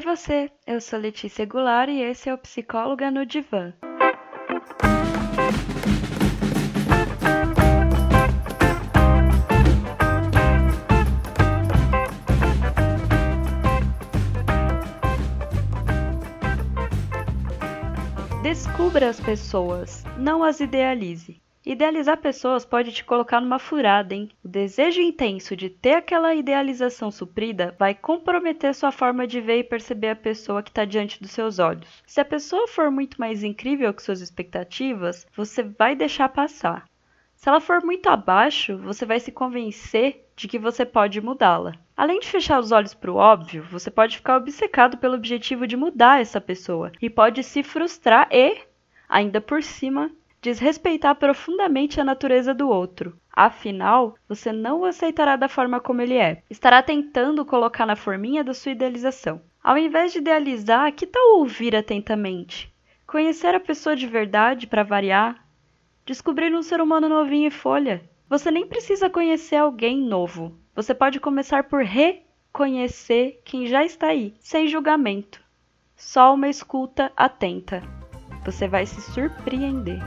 Oi você, eu sou Letícia Goulart e esse é o Psicóloga no Divã. Descubra as pessoas, não as idealize. Idealizar pessoas pode te colocar numa furada, hein? O desejo intenso de ter aquela idealização suprida vai comprometer sua forma de ver e perceber a pessoa que está diante dos seus olhos. Se a pessoa for muito mais incrível que suas expectativas, você vai deixar passar. Se ela for muito abaixo, você vai se convencer de que você pode mudá-la. Além de fechar os olhos para o óbvio, você pode ficar obcecado pelo objetivo de mudar essa pessoa e pode se frustrar e, ainda por cima, desrespeitar profundamente a natureza do outro. Afinal, você não o aceitará da forma como ele é. Estará tentando colocar na forminha da sua idealização. Ao invés de idealizar, que tal ouvir atentamente? Conhecer a pessoa de verdade para variar? Descobrir um ser humano novinho e folha? Você nem precisa conhecer alguém novo. Você pode começar por reconhecer quem já está aí, sem julgamento. Só uma escuta atenta. Você vai se surpreender.